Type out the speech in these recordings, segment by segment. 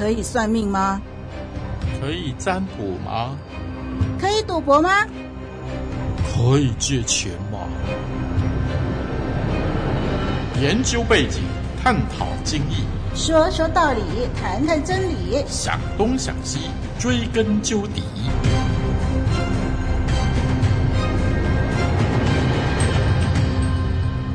可以算命吗？可以占卜吗？可以赌博吗？可以借钱吗？研究背景，探讨经义，说说道理，谈谈真理，想东想西，追根究底。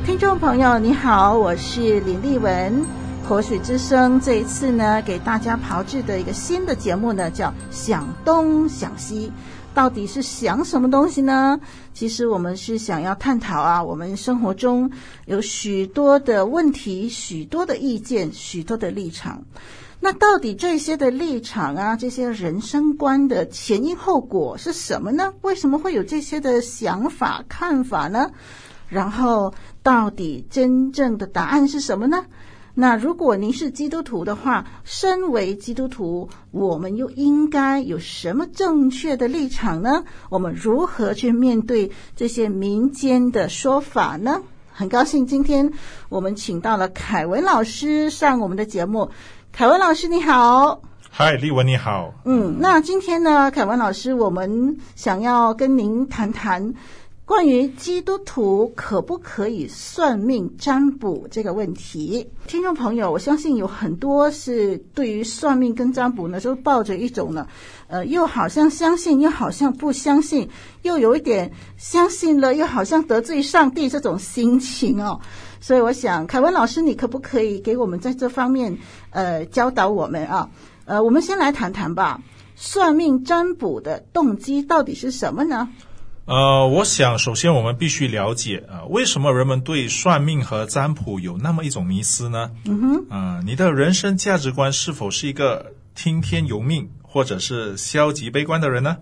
听众朋友，你好，我是林丽文。活水之声这一次呢，给大家炮制的一个新的节目呢，叫“想东想西”。到底是想什么东西呢？其实我们是想要探讨啊，我们生活中有许多的问题、许多的意见、许多的立场。那到底这些的立场啊，这些人生观的前因后果是什么呢？为什么会有这些的想法、看法呢？然后，到底真正的答案是什么呢？那如果您是基督徒的话，身为基督徒，我们又应该有什么正确的立场呢？我们如何去面对这些民间的说法呢？很高兴今天我们请到了凯文老师上我们的节目。凯文老师你好。嗨，丽文你好。嗯，那今天呢，凯文老师，我们想要跟您谈谈。关于基督徒可不可以算命占卜这个问题，听众朋友，我相信有很多是对于算命跟占卜呢，都抱着一种呢，呃，又好像相信，又好像不相信，又有一点相信了，又好像得罪上帝这种心情哦。所以我想，凯文老师，你可不可以给我们在这方面呃教导我们啊？呃，我们先来谈谈吧，算命占卜的动机到底是什么呢？呃，我想首先我们必须了解啊，为什么人们对算命和占卜有那么一种迷思呢？嗯哼，啊，你的人生价值观是否是一个听天由命，或者是消极悲观的人呢？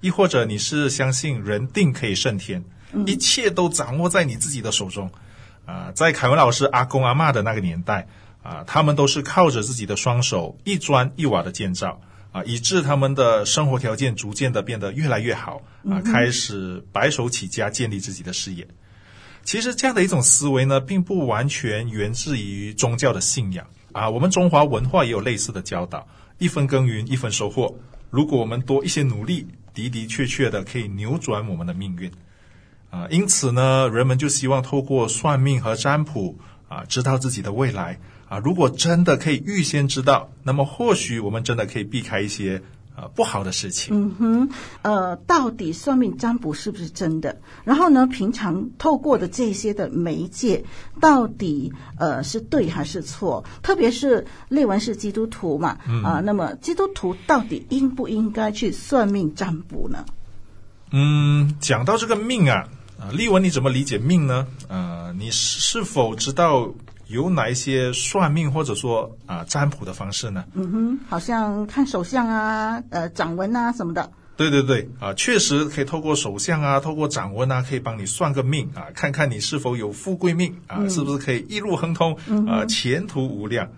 亦或者你是相信人定可以胜天，一切都掌握在你自己的手中？啊，在凯文老师阿公阿嬷的那个年代啊，他们都是靠着自己的双手一砖一瓦的建造。啊，以致他们的生活条件逐渐的变得越来越好啊，开始白手起家建立自己的事业。其实这样的一种思维呢，并不完全源自于宗教的信仰啊。我们中华文化也有类似的教导：一分耕耘一分收获。如果我们多一些努力，的的确确的可以扭转我们的命运啊。因此呢，人们就希望透过算命和占卜啊，知道自己的未来。啊，如果真的可以预先知道，那么或许我们真的可以避开一些呃不好的事情。嗯哼，呃，到底算命占卜是不是真的？然后呢，平常透过的这些的媒介，到底呃是对还是错？特别是列文是基督徒嘛，啊、嗯呃，那么基督徒到底应不应该去算命占卜呢？嗯，讲到这个命啊，啊，丽文你怎么理解命呢？呃，你是否知道？有哪一些算命或者说啊、呃、占卜的方式呢？嗯哼，好像看手相啊、呃掌纹啊什么的。对对对，啊，确实可以透过手相啊，透过掌纹啊，可以帮你算个命啊，看看你是否有富贵命啊，嗯、是不是可以一路亨通啊，前途无量。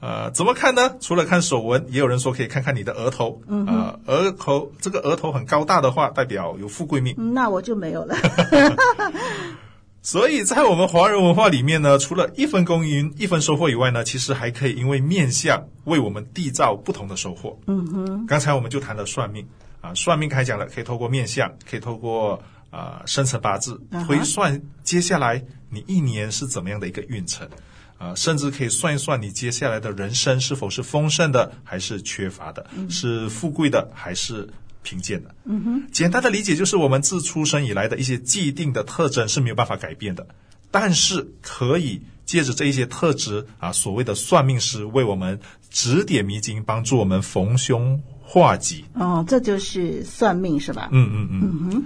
呃，怎么看呢？除了看手纹，也有人说可以看看你的额头。啊，额头这个额头很高大的话，代表有富贵命。那我就没有了。所以在我们华人文化里面呢，除了一分耕耘一分收获以外呢，其实还可以因为面相为我们缔造不同的收获。嗯哼，刚才我们就谈了算命啊，算命开讲了，可以透过面相，可以透过啊生辰八字推算接下来你一年是怎么样的一个运程啊，甚至可以算一算你接下来的人生是否是丰盛的还是缺乏的，是富贵的还是。贫贱的，嗯哼，简单的理解就是我们自出生以来的一些既定的特征是没有办法改变的，但是可以借着这一些特质啊，所谓的算命师为我们指点迷津，帮助我们逢凶化吉。哦，这就是算命是吧？嗯嗯嗯。嗯哼，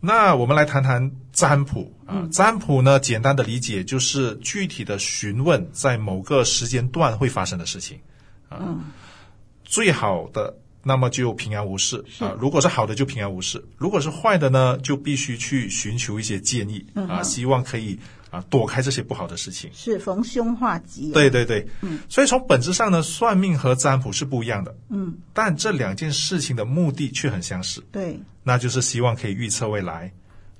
那我们来谈谈占卜啊，占卜呢，简单的理解就是具体的询问在某个时间段会发生的事情啊，嗯，最好的。那么就平安无事啊！如果是好的，就平安无事；如果是坏的呢，就必须去寻求一些建议啊，希望可以啊躲开这些不好的事情。是逢凶化吉啊。对对对，嗯，所以从本质上呢，算命和占卜是不一样的，嗯，但这两件事情的目的却很相似，对，那就是希望可以预测未来，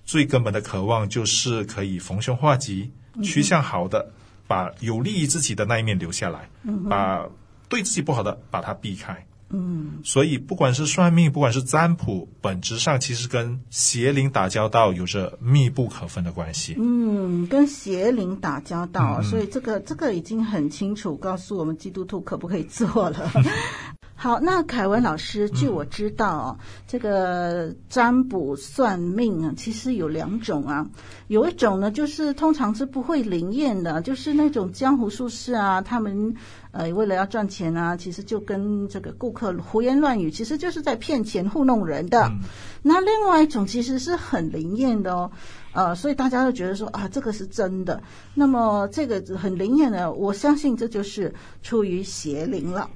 最根本的渴望就是可以逢凶化吉，趋向好的，把有利于自己的那一面留下来，把。对自己不好的把它避开。嗯，所以不管是算命，不管是占卜，本质上其实跟邪灵打交道有着密不可分的关系。嗯，跟邪灵打交道，嗯、所以这个这个已经很清楚告诉我们基督徒可不可以做了。好，那凯文老师，据我知道，嗯、这个占卜算命啊，其实有两种啊。有一种呢，就是通常是不会灵验的，就是那种江湖术士啊，他们呃为了要赚钱啊，其实就跟这个顾客胡言乱语，其实就是在骗钱糊弄人的。嗯、那另外一种其实是很灵验的哦，呃，所以大家都觉得说啊，这个是真的。那么这个很灵验的，我相信这就是出于邪灵了。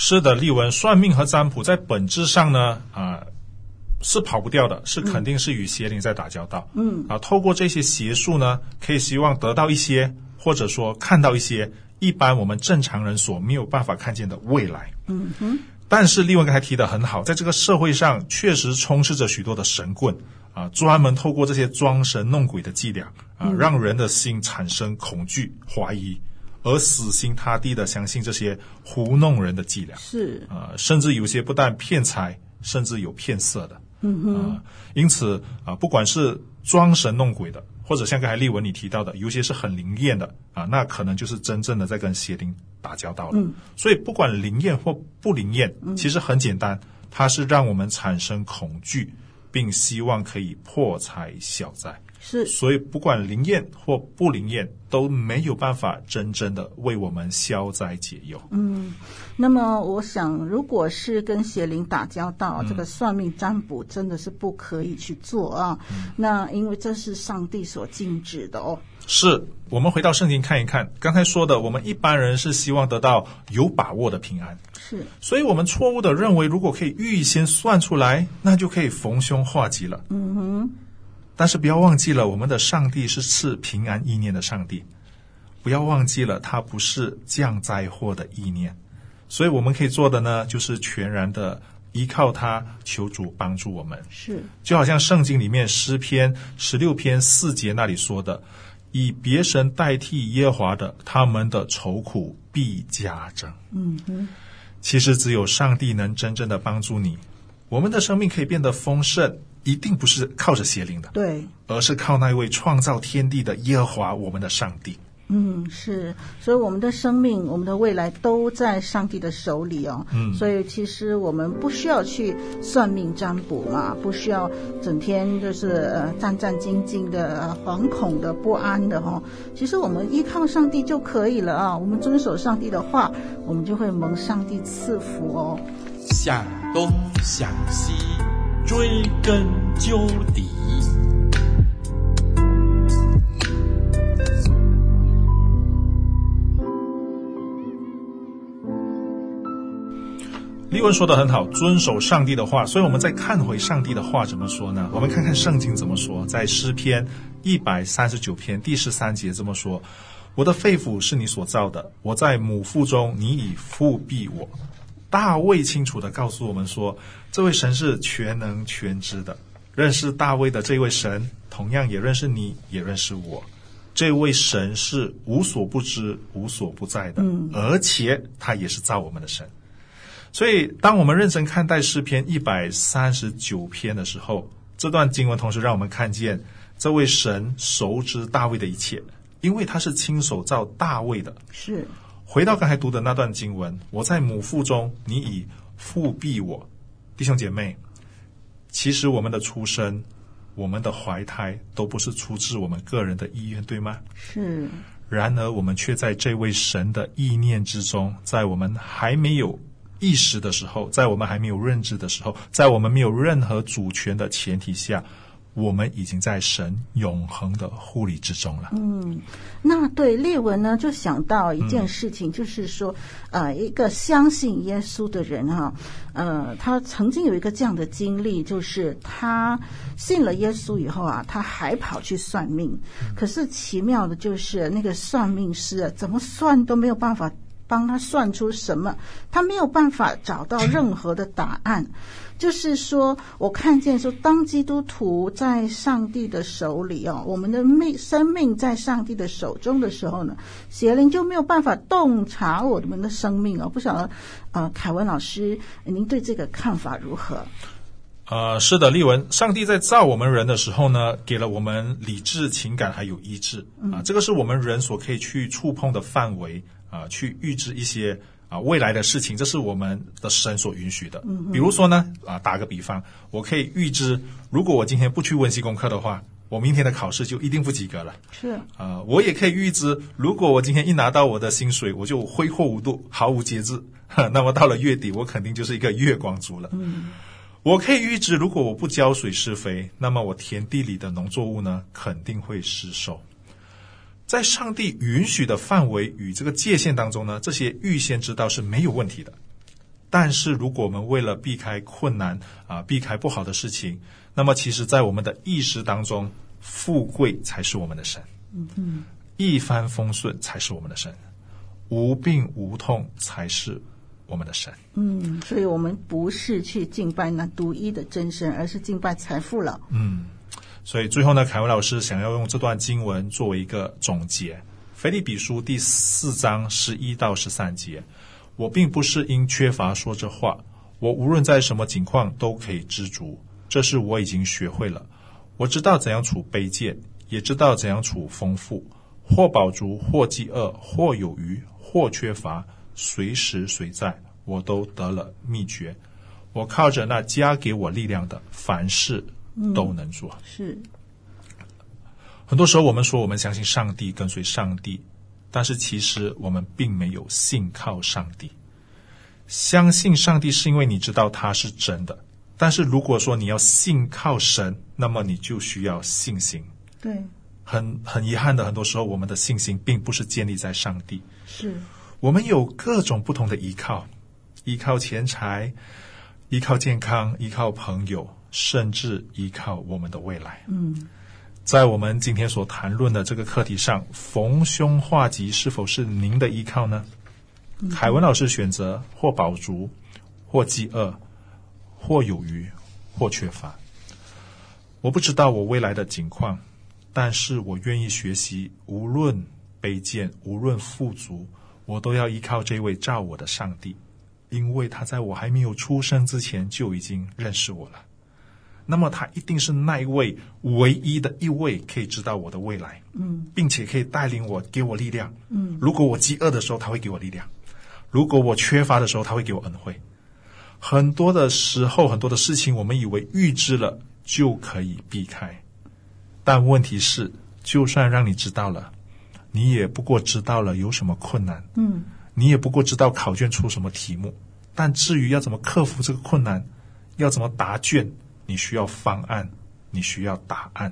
是的，丽文，算命和占卜在本质上呢，啊、呃，是跑不掉的，是肯定是与邪灵在打交道。嗯，啊，透过这些邪术呢，可以希望得到一些，或者说看到一些一般我们正常人所没有办法看见的未来。嗯哼。但是丽文刚才提的很好，在这个社会上确实充斥着许多的神棍啊，专门透过这些装神弄鬼的伎俩啊，让人的心产生恐惧、怀疑。而死心塌地的相信这些糊弄人的伎俩，是啊、呃，甚至有些不但骗财，甚至有骗色的。嗯哼、呃，因此啊、呃，不管是装神弄鬼的，或者像刚才丽文你提到的，有些是很灵验的啊、呃，那可能就是真正的在跟邪灵打交道了。嗯，所以不管灵验或不灵验，其实很简单，它是让我们产生恐惧，并希望可以破财消灾。是，所以不管灵验或不灵验，都没有办法真正的为我们消灾解忧。嗯，那么我想，如果是跟邪灵打交道，嗯、这个算命占卜真的是不可以去做啊。嗯、那因为这是上帝所禁止的哦。是，我们回到圣经看一看，刚才说的，我们一般人是希望得到有把握的平安。是，所以我们错误的认为，如果可以预先算出来，那就可以逢凶化吉了。嗯哼。但是不要忘记了，我们的上帝是赐平安意念的上帝。不要忘记了，他不是降灾祸的意念。所以我们可以做的呢，就是全然的依靠他，求主帮助我们。是，就好像圣经里面诗篇十六篇四节那里说的：“以别神代替耶和华的，他们的愁苦必加增。”嗯哼，其实只有上帝能真正的帮助你，我们的生命可以变得丰盛。一定不是靠着邪灵的，对，而是靠那位创造天地的耶和华，我们的上帝。嗯，是，所以我们的生命、我们的未来都在上帝的手里哦。嗯，所以其实我们不需要去算命占卜嘛，不需要整天就是呃战战兢兢的、惶恐的、不安的哈、哦。其实我们依靠上帝就可以了啊，我们遵守上帝的话，我们就会蒙上帝赐福哦。想东，想西。追根究底。丽文说的很好，遵守上帝的话。所以我们再看回上帝的话怎么说呢？我们看看圣经怎么说，在诗篇一百三十九篇第十三节这么说：“我的肺腑是你所造的，我在母腹中，你已覆庇我。”大卫清楚的告诉我们说，这位神是全能全知的。认识大卫的这位神，同样也认识你，也认识我。这位神是无所不知、无所不在的，嗯、而且他也是造我们的神。所以，当我们认真看待诗篇一百三十九篇的时候，这段经文同时让我们看见这位神熟知大卫的一切，因为他是亲手造大卫的。是。回到刚才读的那段经文，我在母腹中，你已覆庇我，弟兄姐妹，其实我们的出生，我们的怀胎，都不是出自我们个人的意愿，对吗？是。然而，我们却在这位神的意念之中，在我们还没有意识的时候，在我们还没有认知的时候，在我们没有任何主权的前提下。我们已经在神永恒的护理之中了。嗯，那对列文呢，就想到一件事情，就是说，呃，一个相信耶稣的人哈，呃，他曾经有一个这样的经历，就是他信了耶稣以后啊，他还跑去算命。可是奇妙的就是，那个算命师啊怎么算都没有办法帮他算出什么，他没有办法找到任何的答案。就是说，我看见说，当基督徒在上帝的手里哦，我们的命生命在上帝的手中的时候呢，邪灵就没有办法洞察我们的生命哦。不晓得，呃，凯文老师，您对这个看法如何？呃，是的，丽文，上帝在造我们人的时候呢，给了我们理智、情感还有意志啊，这个是我们人所可以去触碰的范围啊，去预知一些。啊，未来的事情，这是我们的神所允许的。嗯，比如说呢，啊，打个比方，我可以预知，如果我今天不去温习功课的话，我明天的考试就一定不及格了。是啊，我也可以预知，如果我今天一拿到我的薪水，我就挥霍无度，毫无节制，那么到了月底，我肯定就是一个月光族了。嗯，我可以预知，如果我不浇水施肥，那么我田地里的农作物呢，肯定会失收。在上帝允许的范围与这个界限当中呢，这些预先知道是没有问题的。但是，如果我们为了避开困难啊，避开不好的事情，那么其实，在我们的意识当中，富贵才是我们的神，嗯嗯，一帆风顺才是我们的神，无病无痛才是我们的神。嗯，所以我们不是去敬拜那独一的真神，而是敬拜财富了。嗯。所以最后呢，凯文老师想要用这段经文作为一个总结，《腓立比书》第四章十一到十三节：我并不是因缺乏说这话，我无论在什么境况都可以知足，这是我已经学会了。我知道怎样处卑贱，也知道怎样处丰富，或饱足，或饥饿，或有余，或缺乏，随时随在，我都得了秘诀。我靠着那加给我力量的，凡事。都能做。嗯，是。很多时候我们说我们相信上帝，跟随上帝，但是其实我们并没有信靠上帝。相信上帝是因为你知道他是真的，但是如果说你要信靠神，那么你就需要信心。对。很很遗憾的，很多时候我们的信心并不是建立在上帝。是。我们有各种不同的依靠，依靠钱财，依靠健康，依靠朋友。甚至依靠我们的未来。嗯，在我们今天所谈论的这个课题上，逢凶化吉是否是您的依靠呢？嗯、凯文老师选择或饱足，或饥饿，或有余，或缺乏。我不知道我未来的境况，但是我愿意学习，无论卑贱，无论富足，我都要依靠这位造我的上帝，因为他在我还没有出生之前就已经认识我了。那么他一定是那一位唯一的一位可以知道我的未来，嗯，并且可以带领我，给我力量，嗯。如果我饥饿的时候，他会给我力量；如果我缺乏的时候，他会给我恩惠。很多的时候，很多的事情，我们以为预知了就可以避开，但问题是，就算让你知道了，你也不过知道了有什么困难，嗯，你也不过知道考卷出什么题目，但至于要怎么克服这个困难，要怎么答卷。你需要方案，你需要答案。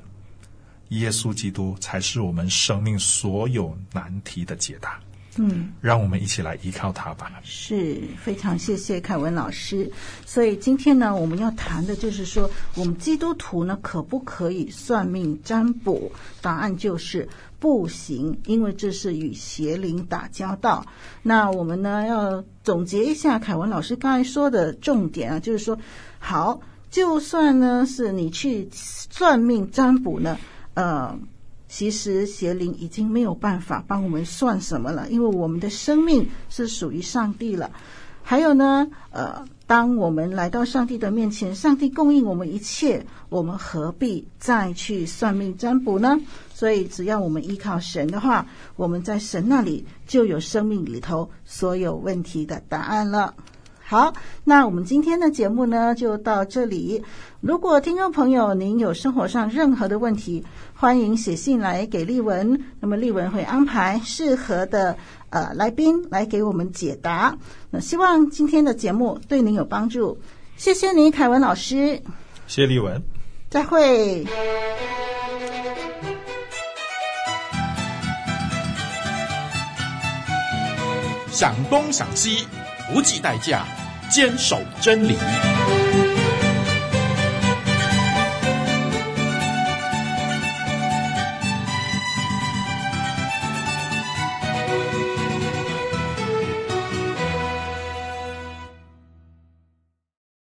耶稣基督才是我们生命所有难题的解答。嗯，让我们一起来依靠他吧。是，非常谢谢凯文老师。所以今天呢，我们要谈的就是说，我们基督徒呢，可不可以算命占卜？答案就是不行，因为这是与邪灵打交道。那我们呢，要总结一下凯文老师刚才说的重点啊，就是说，好。就算呢是你去算命占卜呢，呃，其实邪灵已经没有办法帮我们算什么了，因为我们的生命是属于上帝了。还有呢，呃，当我们来到上帝的面前，上帝供应我们一切，我们何必再去算命占卜呢？所以，只要我们依靠神的话，我们在神那里就有生命里头所有问题的答案了。好，那我们今天的节目呢，就到这里。如果听众朋友您有生活上任何的问题，欢迎写信来给丽文，那么丽文会安排适合的呃来宾来给我们解答。那希望今天的节目对您有帮助，谢谢你，凯文老师。谢谢丽文，再会。想东想西。不计代价，坚守真理。